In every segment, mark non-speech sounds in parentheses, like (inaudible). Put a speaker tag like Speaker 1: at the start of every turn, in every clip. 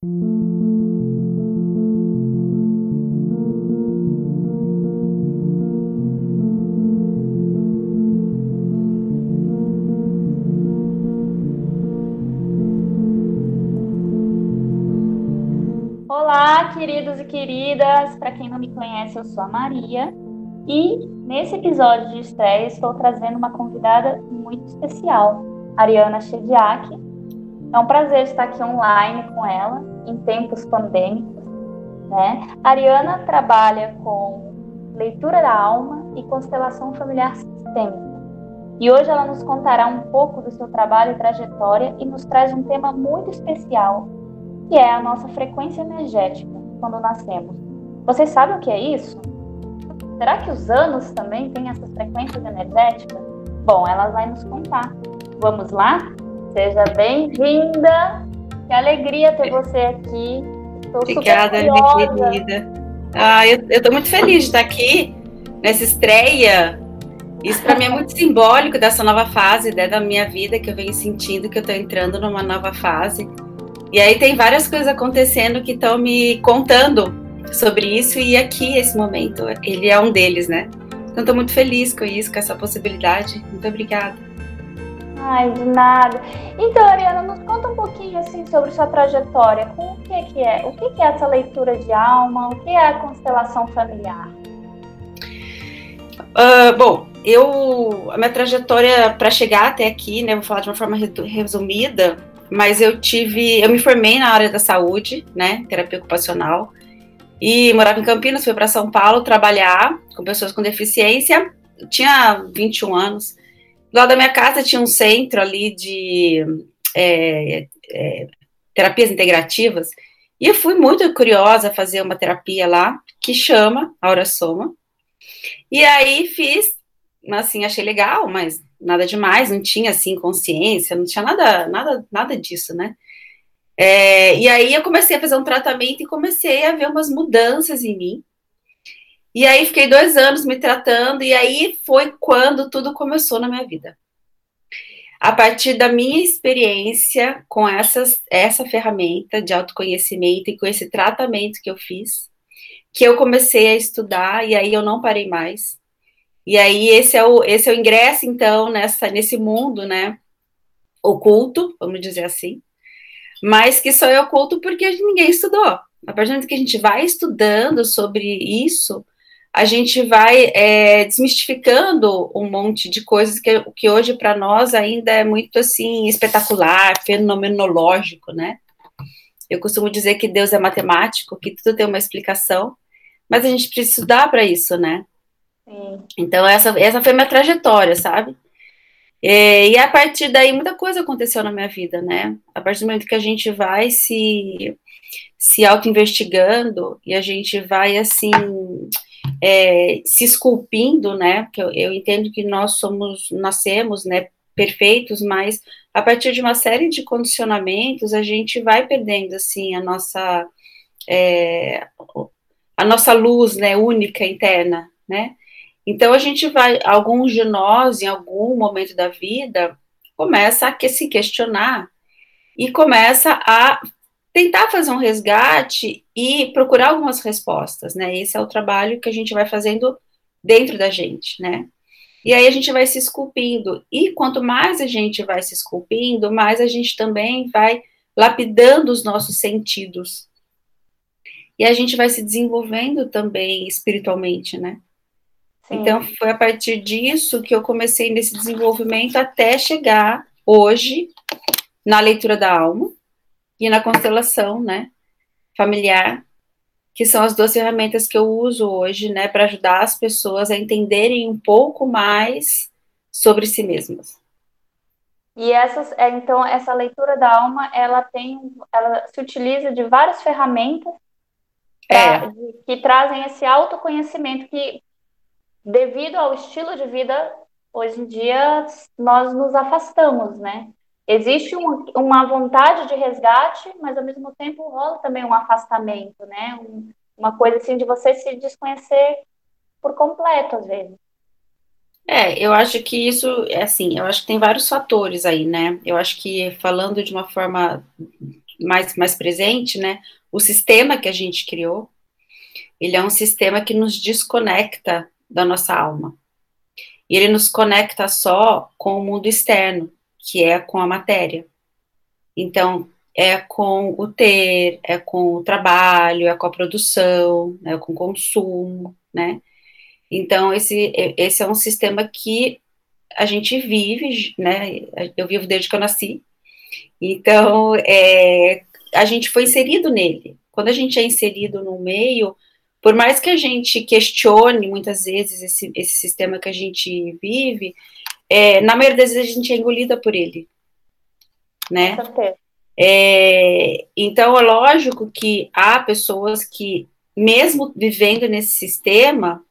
Speaker 1: Olá, queridos e queridas. Para quem não me conhece, eu sou a Maria e nesse episódio de estreia estou trazendo uma convidada muito especial, Ariana Chediak. É um prazer estar aqui online com ela em tempos pandêmicos. Né? A Ariana trabalha com leitura da alma e constelação familiar sistêmica. E hoje ela nos contará um pouco do seu trabalho e trajetória e nos traz um tema muito especial, que é a nossa frequência energética quando nascemos. Vocês sabem o que é isso? Será que os anos também têm essas frequências energéticas? Bom, ela vai nos contar. Vamos lá? Seja bem-vinda. Que alegria ter você aqui.
Speaker 2: Estou Obrigada, minha querida. Ah, eu estou muito feliz de estar aqui nessa estreia. Isso para mim é muito simbólico dessa nova fase né, da minha vida que eu venho sentindo que eu estou entrando numa nova fase. E aí tem várias coisas acontecendo que estão me contando sobre isso e aqui esse momento ele é um deles, né? Então estou muito feliz com isso, com essa possibilidade. Muito obrigada.
Speaker 1: Ai, de nada. Então, Ariana, nos conta um pouquinho assim sobre sua trajetória. Com o que que é? O que é essa leitura de alma? O que é a constelação familiar?
Speaker 2: Uh, bom, eu a minha trajetória para chegar até aqui, né, vou falar de uma forma resumida, mas eu tive, eu me formei na área da saúde, né, terapia ocupacional, e morava em Campinas, fui para São Paulo trabalhar com pessoas com deficiência. Eu tinha 21 anos. Lado da minha casa tinha um centro ali de é, é, terapias integrativas, e eu fui muito curiosa fazer uma terapia lá que chama Aura Soma. E aí fiz, assim, achei legal, mas nada demais, não tinha assim consciência, não tinha nada, nada, nada disso, né? É, e aí eu comecei a fazer um tratamento e comecei a ver umas mudanças em mim. E aí fiquei dois anos me tratando, e aí foi quando tudo começou na minha vida. A partir da minha experiência com essas, essa ferramenta de autoconhecimento e com esse tratamento que eu fiz, que eu comecei a estudar, e aí eu não parei mais. E aí esse é o, esse é o ingresso, então, nessa, nesse mundo, né, oculto, vamos dizer assim, mas que só é oculto porque ninguém estudou. A partir do momento que a gente vai estudando sobre isso, a gente vai é, desmistificando um monte de coisas que, que hoje para nós ainda é muito assim espetacular, fenomenológico, né? Eu costumo dizer que Deus é matemático, que tudo tem uma explicação, mas a gente precisa estudar para isso, né? Sim. Então, essa, essa foi minha trajetória, sabe? É, e a partir daí, muita coisa aconteceu na minha vida, né? A partir do momento que a gente vai se, se auto-investigando e a gente vai, assim, é, se esculpindo, né? Porque eu, eu entendo que nós somos, nascemos, né? Perfeitos, mas a partir de uma série de condicionamentos, a gente vai perdendo, assim, a nossa... É, a nossa luz, né, única interna, né? Então a gente vai, alguns de nós, em algum momento da vida, começa a se questionar e começa a tentar fazer um resgate e procurar algumas respostas, né? Esse é o trabalho que a gente vai fazendo dentro da gente, né? E aí a gente vai se esculpindo. E quanto mais a gente vai se esculpindo, mais a gente também vai lapidando os nossos sentidos e a gente vai se desenvolvendo também espiritualmente, né? Sim. Então, foi a partir disso que eu comecei nesse desenvolvimento até chegar hoje na leitura da alma e na constelação, né, familiar, que são as duas ferramentas que eu uso hoje, né, para ajudar as pessoas a entenderem um pouco mais sobre si mesmas.
Speaker 1: E essas, é, então, essa leitura da alma, ela tem, ela se utiliza de várias ferramentas é. de, que trazem esse autoconhecimento que, devido ao estilo de vida, hoje em dia nós nos afastamos, né? Existe um, uma vontade de resgate, mas ao mesmo tempo rola também um afastamento, né? Um, uma coisa assim de você se desconhecer por completo, às vezes.
Speaker 2: É, eu acho que isso, é assim, eu acho que tem vários fatores aí, né? Eu acho que falando de uma forma mais, mais presente, né? O sistema que a gente criou, ele é um sistema que nos desconecta da nossa alma. E ele nos conecta só com o mundo externo, que é com a matéria. Então, é com o ter, é com o trabalho, é com a produção, é com o consumo, né? Então, esse, esse é um sistema que a gente vive, né? Eu vivo desde que eu nasci. Então, é, a gente foi inserido nele. Quando a gente é inserido no meio, por mais que a gente questione muitas vezes esse, esse sistema que a gente vive, é, na maioria das vezes a gente é engolida por ele, né? É, então é lógico que há pessoas que, mesmo vivendo nesse sistema,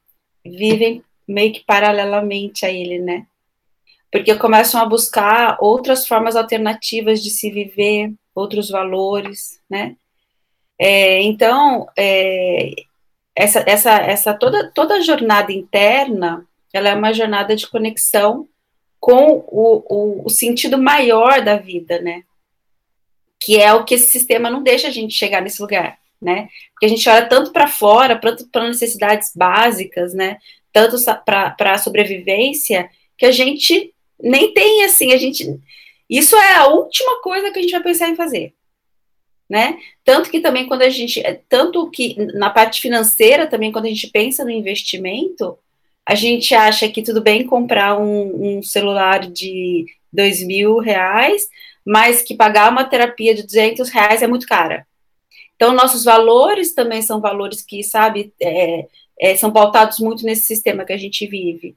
Speaker 2: vivem meio que paralelamente a ele, né? Porque começam a buscar outras formas alternativas de se viver, outros valores, né? É, então, é, essa, essa, essa toda, toda a jornada interna, ela é uma jornada de conexão com o, o, o sentido maior da vida, né? Que é o que esse sistema não deixa a gente chegar nesse lugar, né? Porque a gente olha tanto para fora, para necessidades básicas, né? Tanto para a sobrevivência, que a gente nem tem assim, a gente. Isso é a última coisa que a gente vai pensar em fazer né? Tanto que também quando a gente, tanto que na parte financeira também quando a gente pensa no investimento, a gente acha que tudo bem comprar um, um celular de dois mil reais, mas que pagar uma terapia de 200 reais é muito cara. Então nossos valores também são valores que, sabe, é, é, são pautados muito nesse sistema que a gente vive.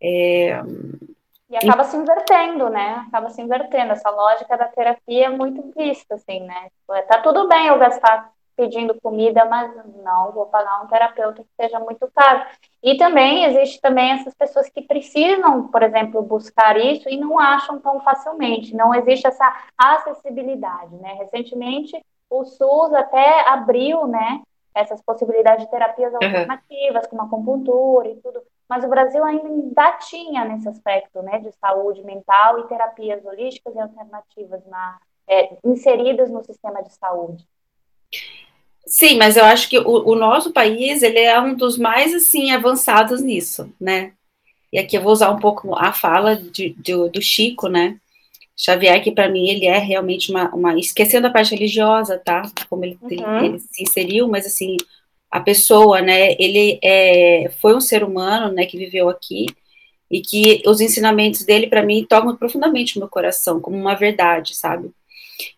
Speaker 2: É,
Speaker 1: e acaba se invertendo, né? Acaba se invertendo. Essa lógica da terapia é muito vista, assim, né? Tipo, é, tá tudo bem eu gastar pedindo comida, mas não vou pagar um terapeuta que seja muito caro. E também existe também essas pessoas que precisam, por exemplo, buscar isso e não acham tão facilmente. Não existe essa acessibilidade, né? Recentemente o SUS até abriu, né? Essas possibilidades de terapias alternativas, uhum. como acupuntura e tudo mas o Brasil ainda tinha nesse aspecto né, de saúde mental e terapias holísticas e alternativas na, é, inseridas no sistema de saúde.
Speaker 2: Sim, mas eu acho que o, o, nosso país ele é um dos mais assim avançados nisso, né? E aqui eu vou usar um pouco a fala de, de, do Chico, né? Xavier, que para mim ele é realmente uma, uma, esquecendo a parte religiosa, tá? Como ele, uhum. ele, ele se inseriu, mas assim a pessoa, né, ele é, foi um ser humano, né, que viveu aqui, e que os ensinamentos dele, para mim, tocam profundamente o meu coração, como uma verdade, sabe?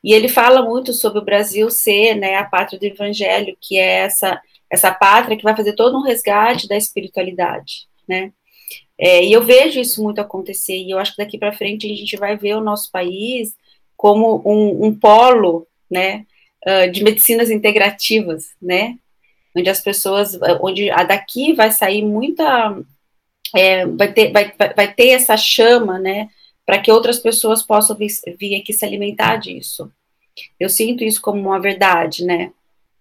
Speaker 2: E ele fala muito sobre o Brasil ser, né, a pátria do evangelho, que é essa, essa pátria que vai fazer todo um resgate da espiritualidade, né? É, e eu vejo isso muito acontecer, e eu acho que daqui para frente a gente vai ver o nosso país como um, um polo, né, de medicinas integrativas, né, onde as pessoas, onde a daqui vai sair muita, é, vai, ter, vai, vai ter essa chama, né, para que outras pessoas possam vir, vir aqui se alimentar disso. Eu sinto isso como uma verdade, né,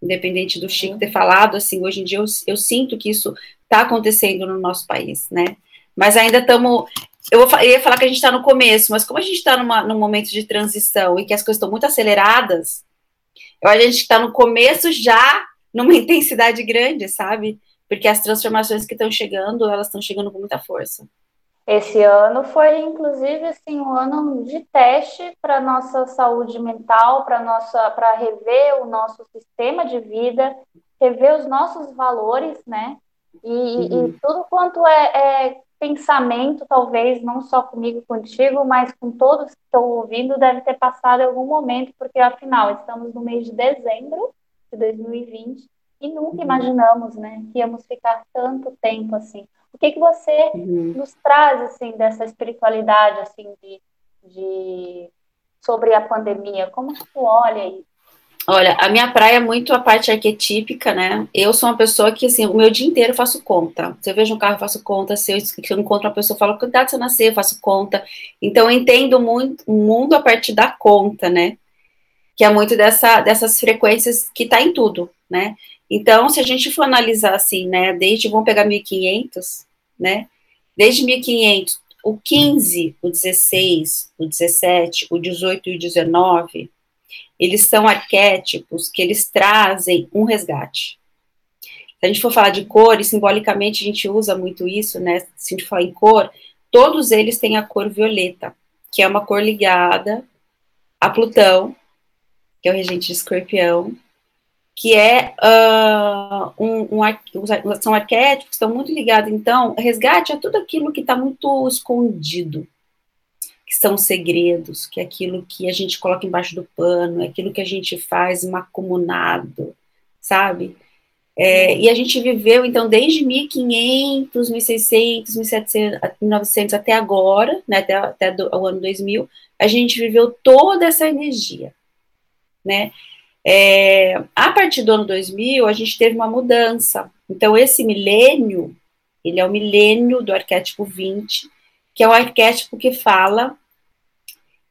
Speaker 2: independente do Chico ter falado, assim, hoje em dia eu, eu sinto que isso está acontecendo no nosso país, né, mas ainda estamos, eu, eu, ia falar que a gente está no começo, mas como a gente está num momento de transição e que as coisas estão muito aceleradas, eu, a gente está no começo já numa (laughs) intensidade grande, sabe? Porque as transformações que estão chegando, elas estão chegando com muita força.
Speaker 1: Esse ano foi, inclusive, assim, um ano de teste para nossa saúde mental, para nossa, para rever o nosso sistema de vida, rever os nossos valores, né? E, uhum. e tudo quanto é, é, pensamento, talvez não só comigo, contigo, mas com todos que estão ouvindo, deve ter passado em algum momento, porque afinal estamos no mês de dezembro de 2020 e nunca uhum. imaginamos, né, que íamos ficar tanto tempo assim. O que que você uhum. nos traz assim dessa espiritualidade assim de, de sobre a pandemia? Como que tu olha isso?
Speaker 2: Olha, a minha praia é muito a parte arquetípica, né? Eu sou uma pessoa que, assim, o meu dia inteiro eu faço conta. Se eu vejo um carro, eu faço conta. Se eu, se eu encontro uma pessoa, eu falo, cuidado se eu nascer, eu faço conta. Então, eu entendo muito o mundo a partir da conta, né? que é muito dessa, dessas frequências que está em tudo, né? Então, se a gente for analisar assim, né, desde, vamos pegar 1500, né, desde 1500, o 15, o 16, o 17, o 18 e o 19, eles são arquétipos que eles trazem um resgate. Se a gente for falar de cor, e simbolicamente a gente usa muito isso, né? Se a gente falar em cor, todos eles têm a cor violeta, que é uma cor ligada a Plutão, que é o regente de escorpião, que é uh, um, um, são arquétipos estão muito ligados, então, resgate é tudo aquilo que está muito escondido, que são segredos, que é aquilo que a gente coloca embaixo do pano, é aquilo que a gente faz macumunado, sabe? É, e a gente viveu, então, desde 1500, 1600, 1700, 1900 até agora, né, até, até do, o ano 2000, a gente viveu toda essa energia, né? É, a partir do ano 2000, a gente teve uma mudança. Então, esse milênio, ele é o milênio do arquétipo 20, que é o arquétipo que fala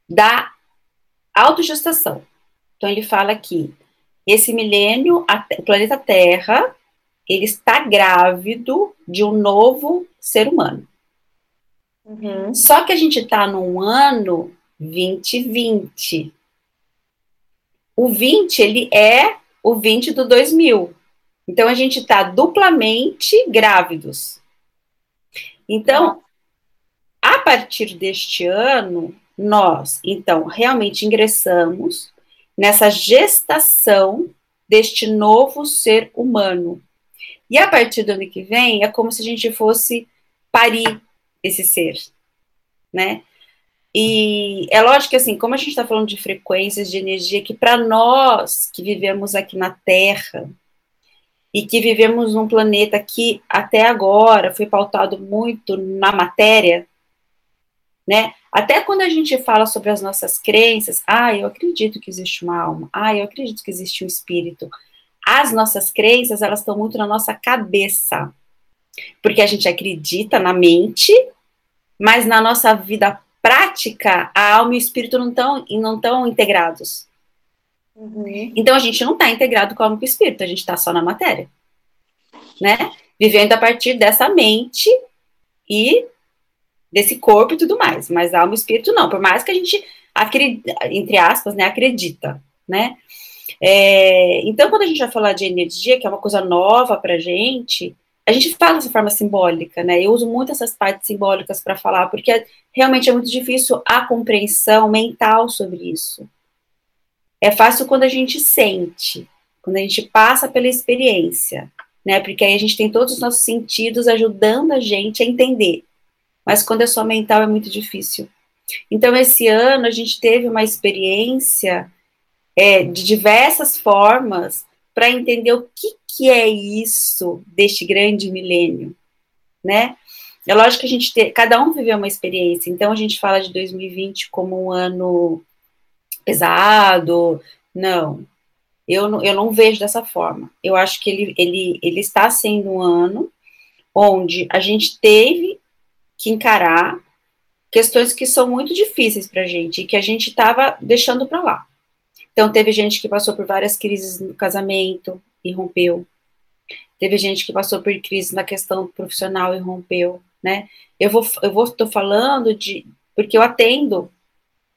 Speaker 2: da autogestação. Então, ele fala que esse milênio, o planeta Terra, ele está grávido de um novo ser humano. Uhum. Só que a gente está num ano 2020. O 20, ele é o 20 do 2000. Então, a gente está duplamente grávidos. Então, a partir deste ano, nós, então, realmente ingressamos nessa gestação deste novo ser humano. E a partir do ano que vem, é como se a gente fosse parir esse ser, né? E é lógico que, assim, como a gente está falando de frequências de energia, que para nós que vivemos aqui na Terra e que vivemos num planeta que até agora foi pautado muito na matéria, né? Até quando a gente fala sobre as nossas crenças, ah, eu acredito que existe uma alma, ah, eu acredito que existe um espírito. As nossas crenças, elas estão muito na nossa cabeça. Porque a gente acredita na mente, mas na nossa vida prática, a alma e o espírito não estão não estão integrados. Uhum. Então a gente não está integrado com a alma e o espírito, a gente está só na matéria. Né? Vivendo a partir dessa mente e desse corpo e tudo mais, mas alma e espírito não, por mais que a gente entre aspas, né, acredita, né? É, então, quando a gente vai falar de energia, que é uma coisa nova pra gente, a gente fala dessa forma simbólica, né? Eu uso muito essas partes simbólicas para falar, porque realmente é muito difícil a compreensão mental sobre isso. É fácil quando a gente sente, quando a gente passa pela experiência, né? Porque aí a gente tem todos os nossos sentidos ajudando a gente a entender mas quando é só mental é muito difícil. Então, esse ano a gente teve uma experiência é, de diversas formas para entender o que, que é isso deste grande milênio, né? É lógico que a gente tem, cada um viveu uma experiência, então a gente fala de 2020 como um ano pesado, não, eu não, eu não vejo dessa forma. Eu acho que ele, ele, ele está sendo um ano onde a gente teve que encarar questões que são muito difíceis para a gente e que a gente estava deixando para lá. Então, teve gente que passou por várias crises no casamento e rompeu. Teve gente que passou por crise na questão profissional e rompeu, né? Eu vou, eu vou, tô falando de, porque eu atendo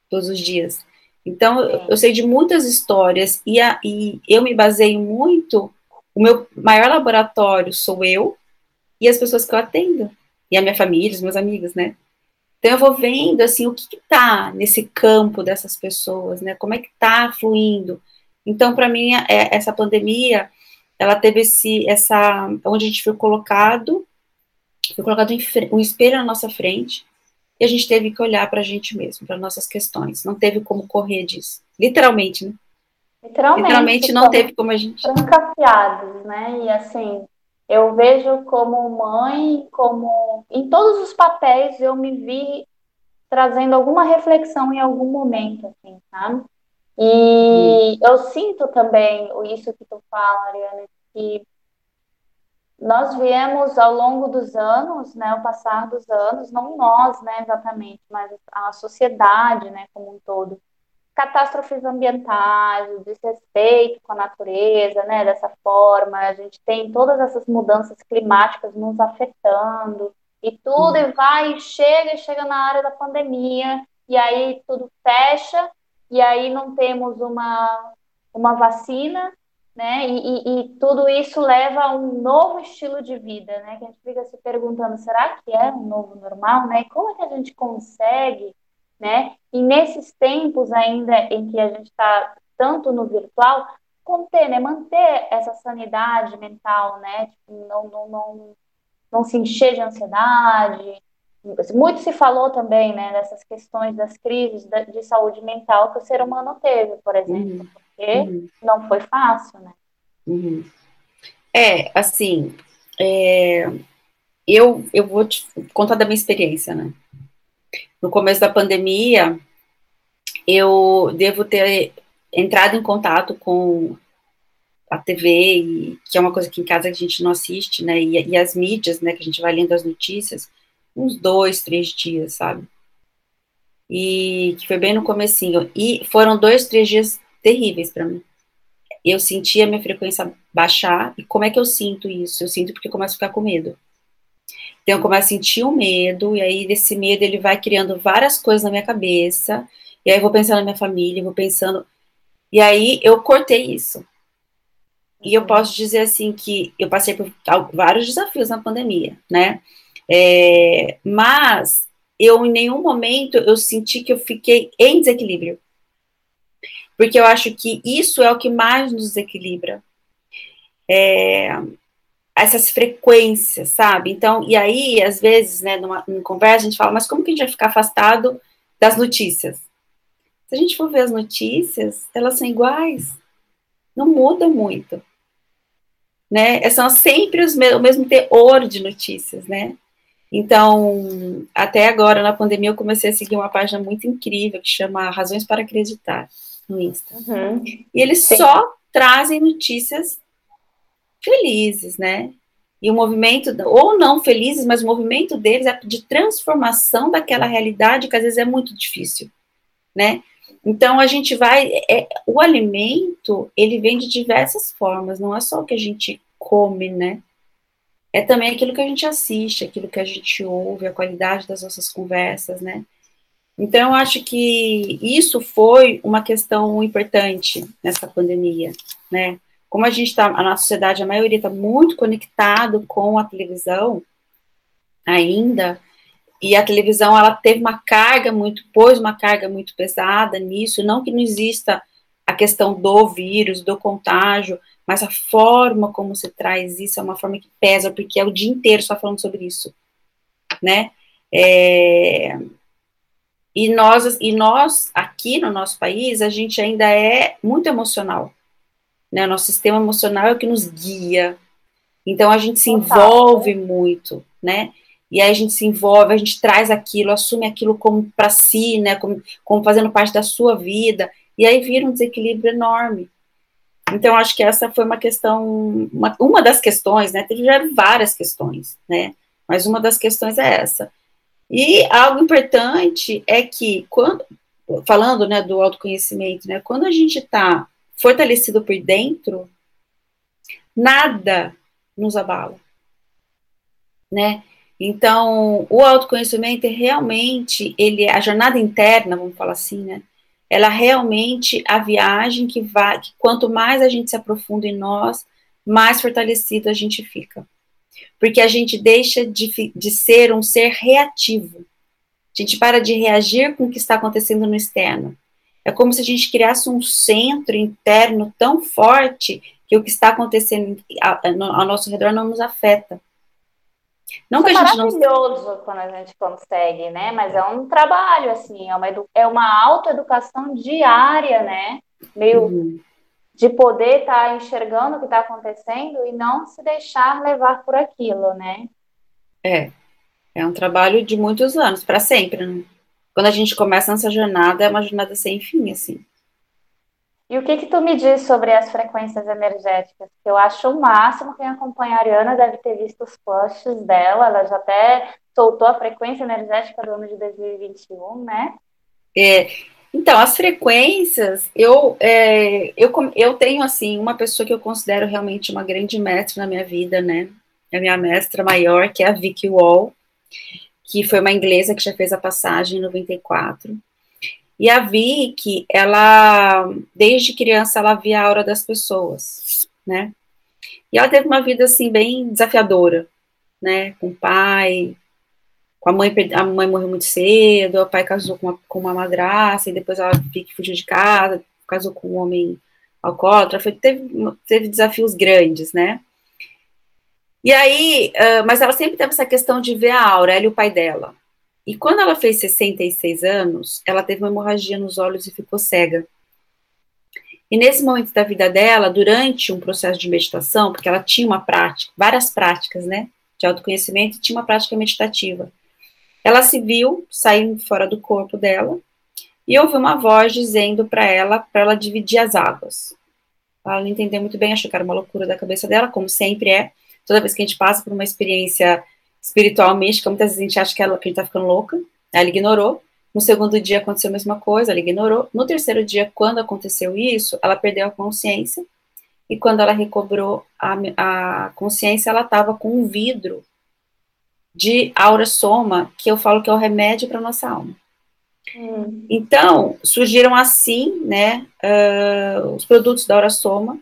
Speaker 2: todos os dias. Então, eu, eu sei de muitas histórias e, a, e eu me baseio muito. O meu maior laboratório sou eu e as pessoas que eu atendo e a minha família, os meus amigos, né? Então eu vou vendo assim o que, que tá nesse campo dessas pessoas, né? Como é que tá fluindo? Então para mim é, essa pandemia ela teve esse essa onde a gente foi colocado foi colocado um espelho na nossa frente e a gente teve que olhar para a gente mesmo, para nossas questões. Não teve como correr disso, literalmente, né?
Speaker 1: Literalmente,
Speaker 2: literalmente não teve como a gente.
Speaker 1: Trancafiados, né? E assim, eu vejo como mãe, como em todos os papéis eu me vi trazendo alguma reflexão em algum momento, assim, sabe? E eu sinto também isso que tu fala, Ariana, que nós viemos ao longo dos anos, né, o passar dos anos, não nós, né, exatamente, mas a sociedade, né, como um todo, catástrofes ambientais, o desrespeito com a natureza, né, dessa forma, a gente tem todas essas mudanças climáticas nos afetando, e tudo e vai, e chega, e chega na área da pandemia, e aí tudo fecha, e aí não temos uma, uma vacina, né? E, e, e, tudo isso leva a um novo estilo de vida, né? Que a gente fica se perguntando, será que é um novo normal, né? E como é que a gente consegue, né? E nesses tempos ainda em que a gente está tanto no virtual, conter, né? Manter essa sanidade mental, né? Tipo, não, não, não, não se encher de ansiedade. Muito se falou também, né? Dessas questões das crises de saúde mental que o ser humano teve, por exemplo. Uhum porque uhum. não foi fácil, né?
Speaker 2: Uhum. É, assim, é, eu, eu vou te contar da minha experiência, né? No começo da pandemia, eu devo ter entrado em contato com a TV, que é uma coisa que em casa a gente não assiste, né? E, e as mídias, né? Que a gente vai lendo as notícias, uns dois, três dias, sabe? E que foi bem no comecinho. E foram dois, três dias terríveis para mim. Eu senti a minha frequência baixar, e como é que eu sinto isso? Eu sinto porque começo a ficar com medo. Então, eu começo a sentir o um medo, e aí desse medo ele vai criando várias coisas na minha cabeça, e aí eu vou pensando na minha família, vou pensando. E aí eu cortei isso. E eu uhum. posso dizer assim que eu passei por vários desafios na pandemia, né? É, mas eu em nenhum momento eu senti que eu fiquei em desequilíbrio porque eu acho que isso é o que mais nos desequilibra. É, essas frequências, sabe? Então, e aí, às vezes, né, numa, numa, conversa, a gente fala, mas como que a gente vai ficar afastado das notícias? Se a gente for ver as notícias, elas são iguais, não mudam muito. Né? São sempre os o mesmo teor de notícias, né? Então, até agora, na pandemia, eu comecei a seguir uma página muito incrível que chama Razões para Acreditar no Insta. Uhum. E eles Sim. só trazem notícias felizes, né? E o movimento, ou não felizes, mas o movimento deles é de transformação daquela realidade que às vezes é muito difícil, né? Então a gente vai, é, o alimento ele vem de diversas formas, não é só o que a gente come, né? É também aquilo que a gente assiste, aquilo que a gente ouve, a qualidade das nossas conversas, né? Então, eu acho que isso foi uma questão importante nessa pandemia, né? Como a gente está, a nossa sociedade, a maioria está muito conectado com a televisão ainda, e a televisão, ela teve uma carga muito, pôs uma carga muito pesada nisso, não que não exista a questão do vírus, do contágio, mas a forma como se traz isso é uma forma que pesa, porque é o dia inteiro só falando sobre isso, né? É, e nós, e nós, aqui no nosso país, a gente ainda é muito emocional. Né? Nosso sistema emocional é o que nos guia. Então a gente se envolve muito, né? E aí a gente se envolve, a gente traz aquilo, assume aquilo como para si, né? Como, como fazendo parte da sua vida. E aí vira um desequilíbrio enorme. Então, acho que essa foi uma questão, uma, uma das questões, né? Tiveram várias questões, né? Mas uma das questões é essa. E algo importante é que, quando, falando né, do autoconhecimento, né, quando a gente está fortalecido por dentro, nada nos abala, né? Então, o autoconhecimento é realmente, ele, a jornada interna, vamos falar assim, né? Ela é realmente a viagem que vai, que quanto mais a gente se aprofunda em nós, mais fortalecido a gente fica porque a gente deixa de, de ser um ser reativo. A gente para de reagir com o que está acontecendo no externo. É como se a gente criasse um centro interno tão forte que o que está acontecendo ao nosso redor não nos afeta.
Speaker 1: Não Isso que a é gente maravilhoso não... quando a gente consegue, né? Mas é um trabalho, assim, é uma, edu... é uma autoeducação diária, né? Meio uhum de poder estar tá enxergando o que está acontecendo e não se deixar levar por aquilo, né?
Speaker 2: É, é um trabalho de muitos anos, para sempre, né? Quando a gente começa essa jornada, é uma jornada sem fim, assim.
Speaker 1: E o que que tu me diz sobre as frequências energéticas? Eu acho o máximo, quem acompanha a Ariana deve ter visto os posts dela, ela já até soltou a frequência energética do ano de 2021, né?
Speaker 2: É, então, as frequências, eu, é, eu, eu tenho, assim, uma pessoa que eu considero realmente uma grande mestra na minha vida, né? A minha mestra maior, que é a Vicky Wall, que foi uma inglesa que já fez a passagem em 94. E a Vicky, ela, desde criança, ela via a aura das pessoas, né? E ela teve uma vida, assim, bem desafiadora, né? Com o pai, com a mãe, a mãe morreu muito cedo, o pai casou com uma, com uma madraça, e depois ela Vicky fugiu de casa, casou com um homem alcoólatra, foi, teve, teve desafios grandes, né? E aí, uh, mas ela sempre teve essa questão de ver a e o pai dela. E quando ela fez 66 anos, ela teve uma hemorragia nos olhos e ficou cega. E nesse momento da vida dela, durante um processo de meditação, porque ela tinha uma prática, várias práticas, né, de autoconhecimento, tinha uma prática meditativa. Ela se viu saindo fora do corpo dela e ouviu uma voz dizendo para ela, para ela dividir as águas. Ela não entendeu muito bem, achou que era uma loucura da cabeça dela, como sempre é. Toda vez que a gente passa por uma experiência espiritual mística, muitas vezes a gente acha que ela, que a gente tá ficando louca, ela ignorou. No segundo dia aconteceu a mesma coisa, ela ignorou. No terceiro dia, quando aconteceu isso, ela perdeu a consciência. E quando ela recobrou a, a consciência, ela estava com um vidro de aura soma, que eu falo que é o remédio para nossa alma. Hum. Então, surgiram assim, né, uh, os produtos da aura soma,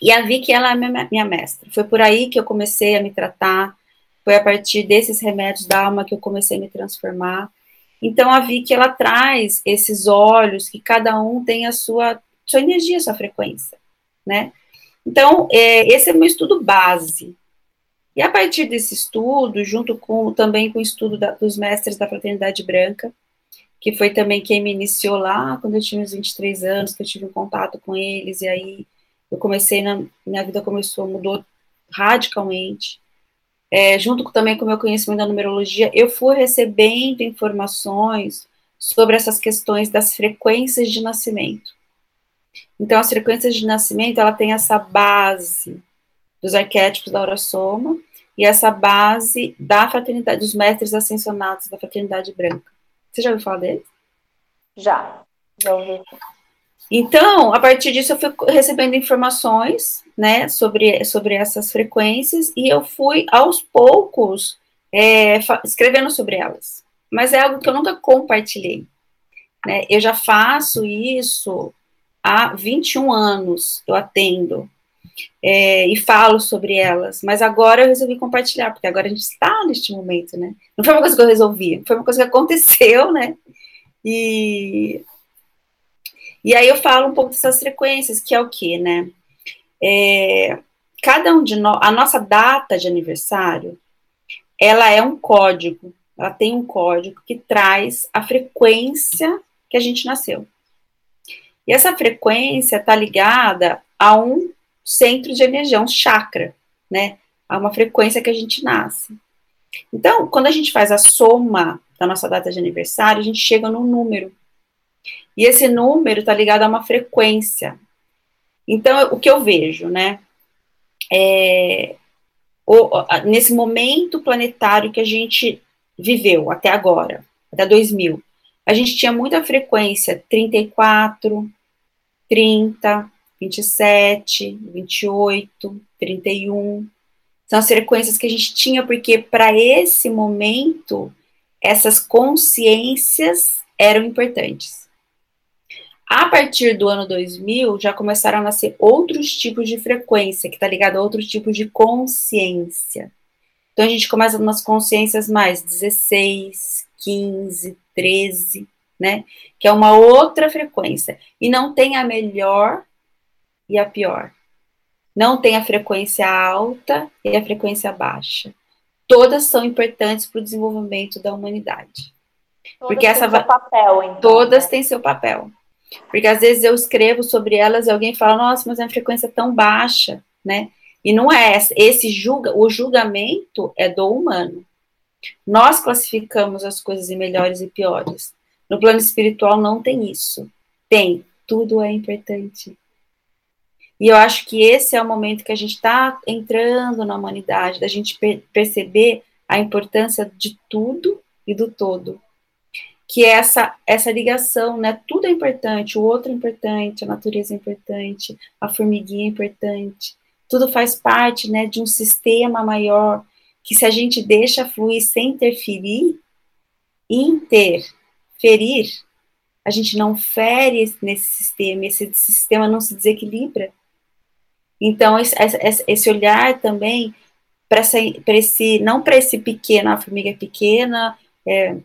Speaker 2: e a vi que ela é minha, minha mestra. Foi por aí que eu comecei a me tratar, foi a partir desses remédios da alma que eu comecei a me transformar. Então, a vi que ela traz esses olhos, que cada um tem a sua, sua energia, sua frequência, né? Então, é, esse é meu estudo base. E a partir desse estudo, junto com também com o estudo da, dos mestres da Fraternidade Branca, que foi também quem me iniciou lá quando eu tinha uns 23 anos, que eu tive um contato com eles, e aí eu comecei, na, minha vida começou, mudou radicalmente é, junto também com o meu conhecimento da numerologia, eu fui recebendo informações sobre essas questões das frequências de nascimento. Então, as frequências de nascimento, ela tem essa base dos arquétipos da Soma e essa base da fraternidade, dos mestres ascensionados da fraternidade branca. Você já ouviu falar deles?
Speaker 1: Já, já ouvi.
Speaker 2: Então, a partir disso, eu fui recebendo informações, né, sobre, sobre essas frequências, e eu fui, aos poucos, é, escrevendo sobre elas. Mas é algo que eu nunca compartilhei. Né? Eu já faço isso há 21 anos, eu atendo, é, e falo sobre elas, mas agora eu resolvi compartilhar, porque agora a gente está neste momento, né? Não foi uma coisa que eu resolvi, foi uma coisa que aconteceu, né? E e aí eu falo um pouco dessas frequências, que é o quê, né? É, cada um de nós, a nossa data de aniversário, ela é um código, ela tem um código que traz a frequência que a gente nasceu. E essa frequência está ligada a um centro de energia, um chakra, né? A uma frequência que a gente nasce. Então, quando a gente faz a soma da nossa data de aniversário, a gente chega num número. E esse número está ligado a uma frequência. Então, o que eu vejo, né? É, o, nesse momento planetário que a gente viveu até agora, até 2000, a gente tinha muita frequência 34, 30, 27, 28, 31. São as frequências que a gente tinha, porque para esse momento, essas consciências eram importantes. A partir do ano 2000, já começaram a nascer outros tipos de frequência, que está ligado a outros tipos de consciência. Então, a gente começa nas consciências mais 16, 15, 13, né? Que é uma outra frequência. E não tem a melhor e a pior. Não tem a frequência alta e a frequência baixa. Todas são importantes para o desenvolvimento da humanidade.
Speaker 1: Todas Porque essa têm seu papel, então,
Speaker 2: Todas né? têm seu papel. Porque às vezes eu escrevo sobre elas e alguém fala, nossa, mas é uma frequência tão baixa, né? E não é esse julga, o julgamento é do humano. Nós classificamos as coisas em melhores e piores. No plano espiritual não tem isso. Tem, tudo é importante. E eu acho que esse é o momento que a gente está entrando na humanidade, da gente perceber a importância de tudo e do todo que é essa, essa ligação, né? Tudo é importante, o outro é importante, a natureza é importante, a formiguinha é importante, tudo faz parte, né, de um sistema maior, que se a gente deixa fluir sem interferir, interferir, a gente não fere nesse sistema, esse sistema não se desequilibra. Então, esse, esse olhar também para esse, não para esse pequeno, a formiga é pequena, é,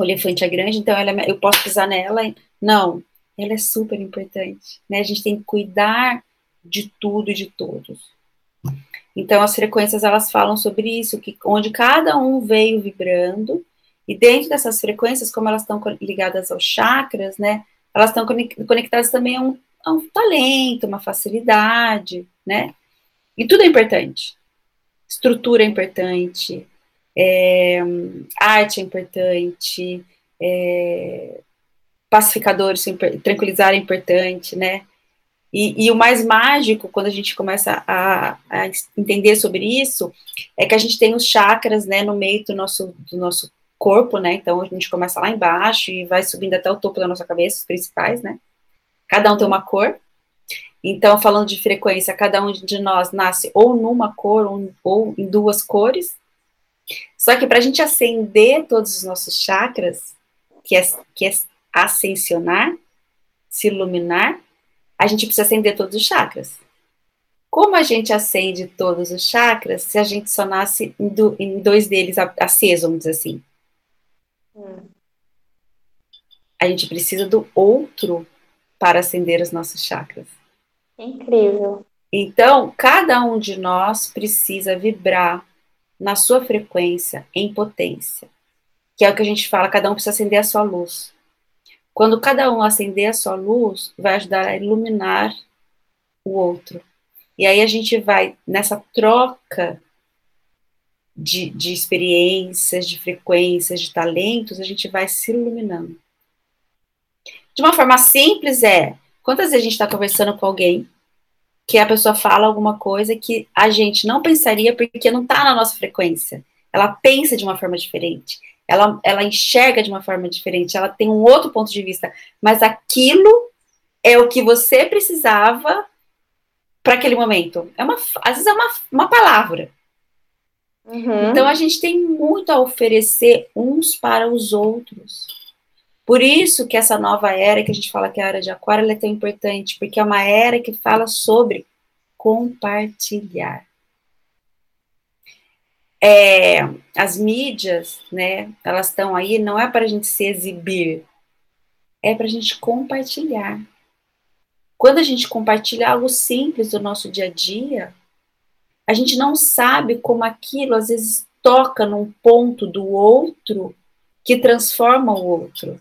Speaker 2: o elefante é grande, então ela, é eu posso pisar nela. Não, ela é super importante. Né? A gente tem que cuidar de tudo e de todos. Então, as frequências elas falam sobre isso, que onde cada um veio vibrando, e dentro dessas frequências, como elas estão ligadas aos chakras, né? Elas estão conectadas também a um, a um talento, uma facilidade, né? E tudo é importante. Estrutura é importante, é, arte é importante, é, pacificadores, tranquilizar é importante, né? E, e, o mais mágico, quando a gente começa a, a, entender sobre isso, é que a gente tem os chakras, né, no meio do nosso, do nosso corpo, né, então a gente começa lá embaixo e vai subindo até o topo da nossa cabeça, os principais, né, cada um tem uma cor, então, falando de frequência, cada um de nós nasce ou numa cor ou, ou em duas cores, só que para a gente acender todos os nossos chakras, que é, que é ascensionar, se iluminar, a gente precisa acender todos os chakras. Como a gente acende todos os chakras se a gente só nasce em, do, em dois deles acesos, vamos dizer assim? Hum. A gente precisa do outro para acender os nossos chakras.
Speaker 1: Incrível.
Speaker 2: Então, cada um de nós precisa vibrar na sua frequência em potência, que é o que a gente fala, cada um precisa acender a sua luz. Quando cada um acender a sua luz, vai ajudar a iluminar o outro. E aí a gente vai, nessa troca de, de experiências, de frequências, de talentos, a gente vai se iluminando. De uma forma simples é, quantas vezes a gente está conversando com alguém que a pessoa fala alguma coisa que a gente não pensaria porque não está na nossa frequência. Ela pensa de uma forma diferente ela, ela enxerga de uma forma diferente, ela tem um outro ponto de vista, mas aquilo é o que você precisava para aquele momento. É uma, às vezes é uma, uma palavra. Uhum. Então a gente tem muito a oferecer uns para os outros. Por isso que essa nova era que a gente fala que é a era de aquário é tão importante, porque é uma era que fala sobre compartilhar é, as mídias, né, elas estão aí, não é para a gente se exibir, é para a gente compartilhar. Quando a gente compartilha algo simples do nosso dia a dia, a gente não sabe como aquilo às vezes toca num ponto do outro que transforma o outro.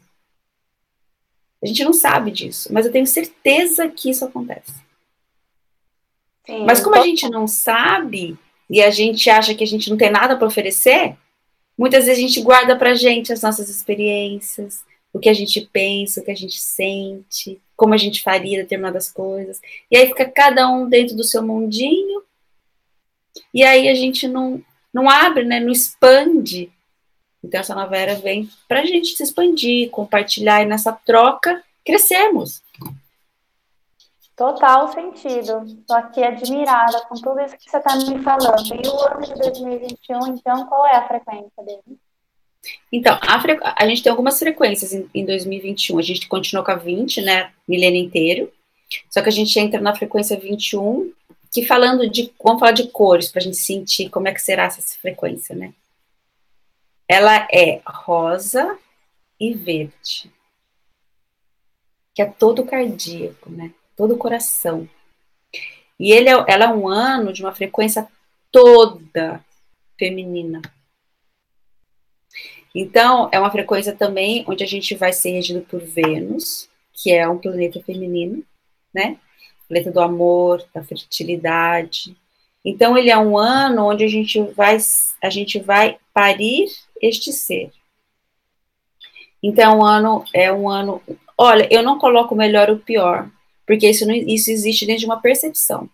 Speaker 2: A gente não sabe disso, mas eu tenho certeza que isso acontece. Sim, mas como a gente não sabe, e a gente acha que a gente não tem nada para oferecer, muitas vezes a gente guarda para a gente as nossas experiências, o que a gente pensa, o que a gente sente, como a gente faria determinadas coisas. E aí fica cada um dentro do seu mundinho, e aí a gente não, não abre, né, não expande. Então essa nova era vem para a gente se expandir, compartilhar e nessa troca crescermos.
Speaker 1: Total sentido. Estou aqui admirada com tudo isso que você está me falando. E o ano de 2021, então, qual é a frequência dele?
Speaker 2: Então, a, a gente tem algumas frequências em, em 2021. A gente continuou com a 20, né? Milênio inteiro. Só que a gente entra na frequência 21, que falando de. Vamos falar de cores, para a gente sentir como é que será essa frequência, né? Ela é rosa e verde. Que é todo cardíaco, né? todo coração. E ele é, ela é um ano de uma frequência toda feminina. Então, é uma frequência também onde a gente vai ser regido por Vênus, que é um planeta feminino, né? Planeta do amor, da fertilidade. Então, ele é um ano onde a gente vai, a gente vai parir este ser. Então, é um ano é um ano. Olha, eu não coloco o melhor ou o pior, porque isso, não, isso existe dentro de uma percepção,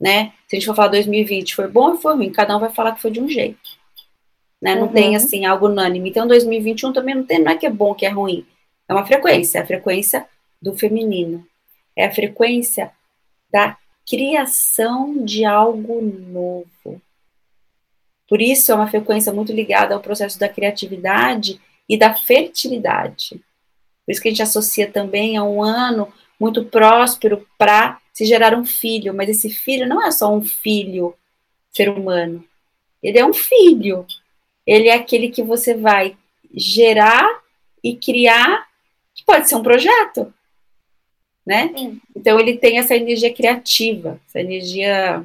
Speaker 2: né? Se a gente for falar 2020, foi bom ou foi ruim, cada um vai falar que foi de um jeito, né? Não uhum. tem, assim, algo unânime. Então, 2021 também não tem, não é que é bom, que é ruim, é uma frequência, é a frequência do feminino, é a frequência da criação de algo novo. Por isso, é uma frequência muito ligada ao processo da criatividade e da fertilidade. Por isso que a gente associa também a um ano muito próspero para se gerar um filho, mas esse filho não é só um filho ser humano. Ele é um filho. Ele é aquele que você vai gerar e criar, que pode ser um projeto, né? Sim. Então ele tem essa energia criativa, essa energia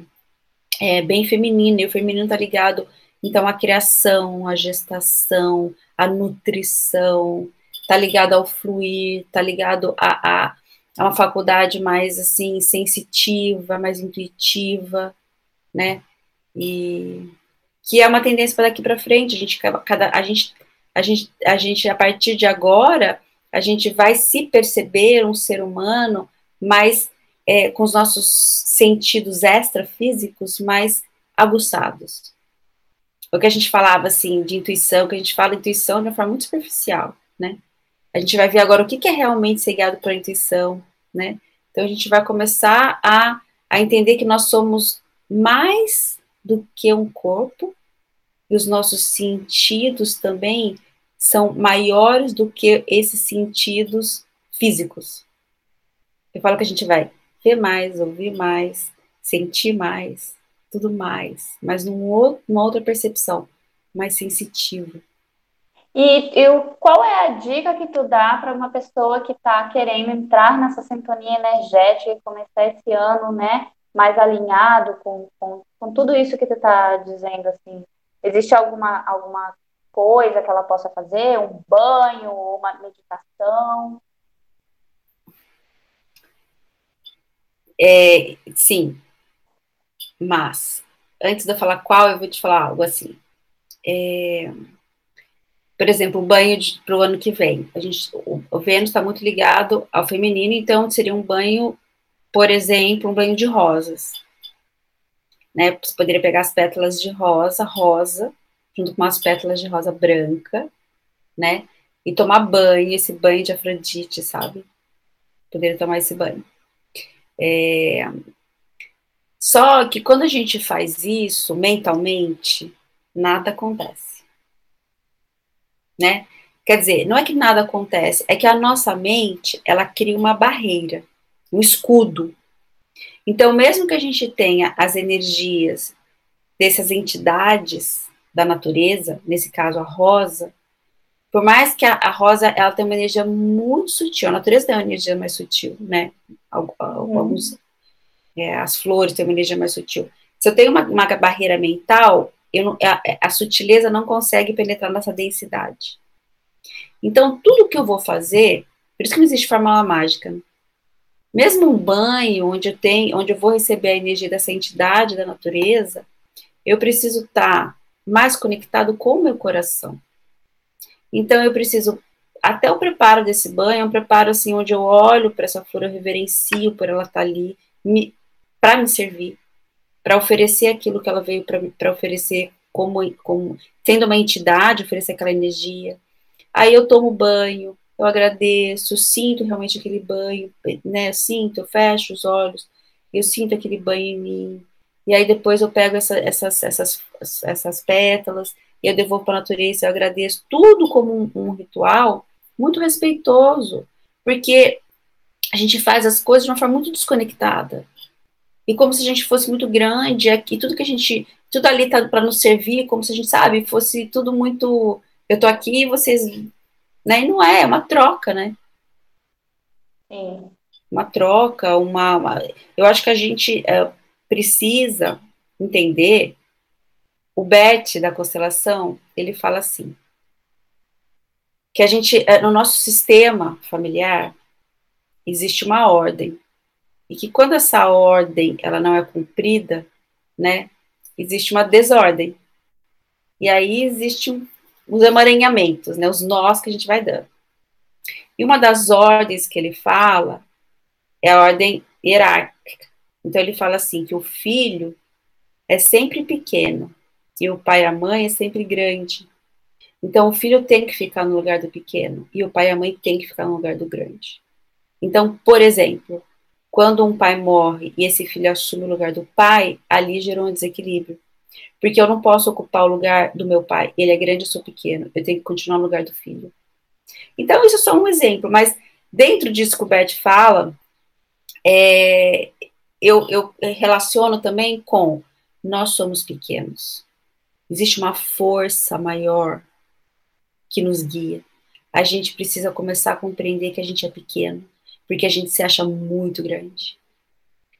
Speaker 2: é, bem feminina, e o feminino está ligado, então, à criação, à gestação, à nutrição, está ligado ao fluir, está ligado a, a, a, uma faculdade mais, assim, sensitiva, mais intuitiva, né? E que é uma tendência para daqui para frente, a gente, cada, a gente a gente, a gente, a partir de agora, a gente vai se perceber um ser humano mais é, com os nossos sentidos extrafísicos mais aguçados. O que a gente falava assim de intuição, que a gente fala intuição de uma forma muito superficial, né? A gente vai ver agora o que, é realmente ser guiado pela intuição, né? Então a gente vai começar a, a entender que nós somos mais do que um corpo, e os nossos sentidos também são maiores do que esses sentidos físicos. Eu falo que a gente vai ver mais, ouvir mais, sentir mais, tudo mais, mas num numa outra percepção, mais sensitiva.
Speaker 1: E eu, qual é a dica que tu dá para uma pessoa que está querendo entrar nessa sintonia energética e começar esse ano, né, mais alinhado com, com, com tudo isso que tu está dizendo, assim? Existe alguma, alguma coisa que ela possa fazer, um banho, uma meditação?
Speaker 2: É, sim, mas antes de eu falar qual, eu vou te falar algo assim. É, por exemplo, o banho para o ano que vem. A gente, o, o Vênus está muito ligado ao feminino, então seria um banho, por exemplo, um banho de rosas. Né? Você poderia pegar as pétalas de rosa, rosa, junto com umas pétalas de rosa branca, né? E tomar banho, esse banho de Afrodite, sabe? Poderia tomar esse banho. É... Só que quando a gente faz isso mentalmente, nada acontece. Né? Quer dizer, não é que nada acontece, é que a nossa mente, ela cria uma barreira, um escudo. Então, mesmo que a gente tenha as energias dessas entidades da natureza, nesse caso a rosa, por mais que a, a, rosa ela tem uma energia muito sutil, a natureza tem uma energia mais sutil, né? Uhum. Alguns, é, as flores têm uma energia mais sutil. Se eu tenho uma, uma barreira mental, não, a, a, sutileza não consegue penetrar nessa densidade. Então, tudo que eu vou fazer, por isso que não existe fórmula mágica. Mesmo um banho, onde eu tenho, onde eu vou receber a energia dessa entidade da natureza, eu preciso estar tá mais conectado com o meu coração. Então eu preciso até o preparo desse banho, é um preparo assim onde eu olho para essa flor, eu reverencio por ela estar tá ali para me servir, para oferecer aquilo que ela veio para oferecer como, como sendo uma entidade, oferecer aquela energia. Aí eu tomo banho, eu agradeço, sinto realmente aquele banho, né? Sinto, eu fecho os olhos, eu sinto aquele banho em mim. E aí depois eu pego essa, essas, essas, essas pétalas eu devolvo para a natureza, eu agradeço tudo como um, um, ritual muito respeitoso, porque a gente faz as coisas de uma forma muito desconectada. E como se a gente fosse muito grande, aqui tudo que a gente, tudo ali tá para nos servir, como se a gente, sabe, fosse tudo muito, eu tô aqui e vocês, né? E não é, é uma troca, né?
Speaker 1: Sim.
Speaker 2: Uma troca, uma, uma eu acho que a gente, é, precisa entender, o Bert da constelação, ele fala assim, que a gente, é, no nosso sistema familiar, existe uma ordem, e que quando essa ordem, ela não é cumprida, né, existe uma desordem, e aí existe um, os emaranhamentos, né, os nós que a gente vai dando. E uma das ordens que ele fala é a ordem hierárquica, então ele fala assim que o filho é sempre pequeno e o pai e a mãe é sempre grande. Então o filho tem que ficar no lugar do pequeno e o pai e a mãe tem que ficar no lugar do grande. Então, por exemplo, quando um pai morre e esse filho assume o lugar do pai, ali gerou um desequilíbrio. Porque eu não posso ocupar o lugar do meu pai. Ele é grande, eu sou pequeno. Eu tenho que continuar no lugar do filho. Então, isso é só um exemplo, mas dentro disso que o Bert fala, é, eu, eu relaciono também com nós somos pequenos. Existe uma força maior que nos guia. A gente precisa começar a compreender que a gente é pequeno, porque a gente se acha muito grande.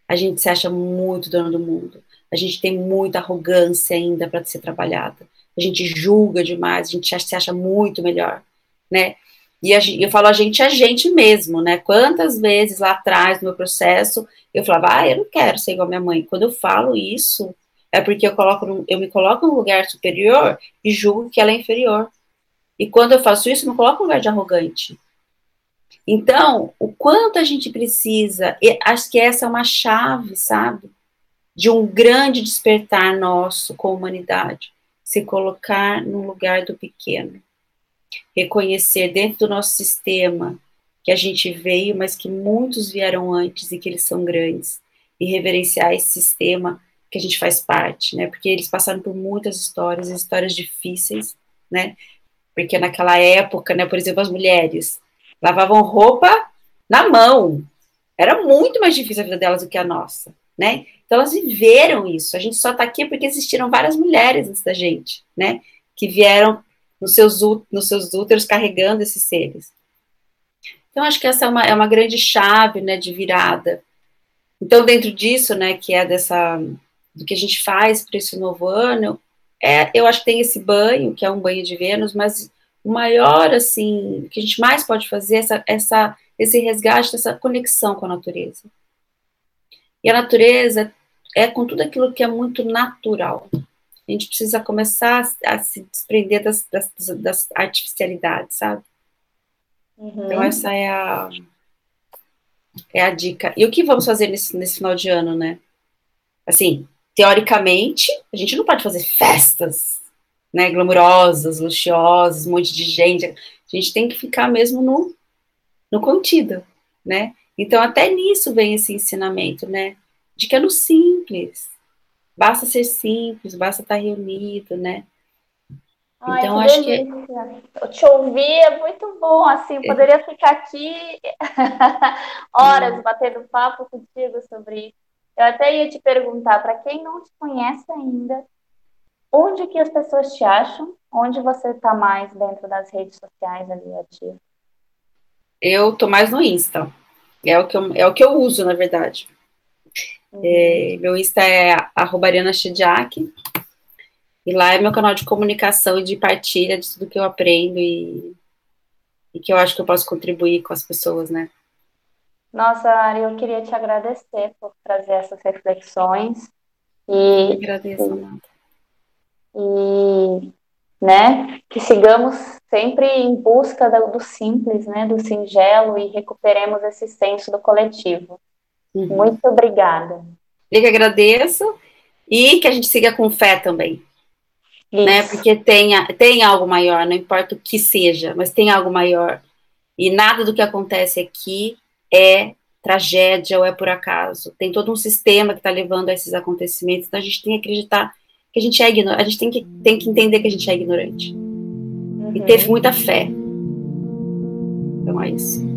Speaker 2: A gente se acha muito dono do mundo. A gente tem muita arrogância ainda para ser trabalhada. A gente julga demais, a gente se acha muito melhor, né? E a, eu falo a gente, a gente mesmo, né? Quantas vezes lá atrás, no meu processo, eu falava, ah, eu não quero ser igual a minha mãe. Quando eu falo isso, é porque eu, coloco, eu me coloco num lugar superior e julgo que ela é inferior. E quando eu faço isso, eu me coloco num lugar de arrogante. Então, o quanto a gente precisa, acho que essa é uma chave, sabe? De um grande despertar nosso com a humanidade. Se colocar no lugar do pequeno reconhecer dentro do nosso sistema que a gente veio, mas que muitos vieram antes e que eles são grandes, e reverenciar esse sistema que a gente faz parte, né? Porque eles passaram por muitas histórias, histórias difíceis, né? Porque naquela época, né, por exemplo, as mulheres lavavam roupa na mão. Era muito mais difícil a vida delas do que a nossa, né? Então elas viveram isso. A gente só está aqui porque existiram várias mulheres antes da gente, né? Que vieram nos seus, nos seus úteros carregando esses seres. Então, acho que essa é uma, é uma grande chave, né, de virada. Então, dentro disso, né, que é dessa, do que a gente faz para esse novo ano, é, eu acho que tem esse banho, que é um banho de Vênus, mas o maior, assim, o que a gente mais pode fazer é essa, essa, esse resgate, essa conexão com a natureza. E a natureza é com tudo aquilo que é muito natural. A gente precisa começar a, se desprender das, das, das, artificialidades, sabe? Uhum. Então, essa é a, é a dica. E o que vamos fazer nesse, nesse final de ano, né? Assim, teoricamente, a gente não pode fazer festas, né, glamurosas, luxuosas, um monte de gente. A gente tem que ficar mesmo no, no contido, né? Então, até nisso vem esse ensinamento, né? De que é no simples, basta ser simples, basta estar reunido, né?
Speaker 1: Ai, então, acho delícia. que. Te ouvir é muito bom, assim, é. poderia ficar aqui (laughs) horas hum. batendo papo contigo sobre isso. Eu até ia te perguntar, para quem não te conhece ainda, onde que as pessoas te acham? Onde você está mais dentro das redes sociais ali, ativa?
Speaker 2: Eu tô mais no Insta. É o que eu, é o que eu uso, na verdade. É, meu Insta é Ariana Shidiak. E lá é meu canal de comunicação e de partilha de tudo que eu aprendo e, e que eu acho que eu posso contribuir com as pessoas, né?
Speaker 1: Nossa, Ari, eu queria te agradecer por trazer essas reflexões. E,
Speaker 2: eu agradeço, Amanda.
Speaker 1: E, né, que sigamos sempre em busca do, simples, né, do singelo e recuperemos esse senso do coletivo. Uhum. Muito obrigada.
Speaker 2: Eu que agradeço e que a gente siga com fé também. Né? Porque tem, tem algo maior, não importa o que seja, mas tem algo maior. E nada do que acontece aqui é tragédia ou é por acaso. Tem todo um sistema que está levando a esses acontecimentos, então a gente tem que acreditar que a gente é ignorante, a gente tem que, tem que entender que a gente é ignorante. Uhum. E teve muita fé. Então é isso.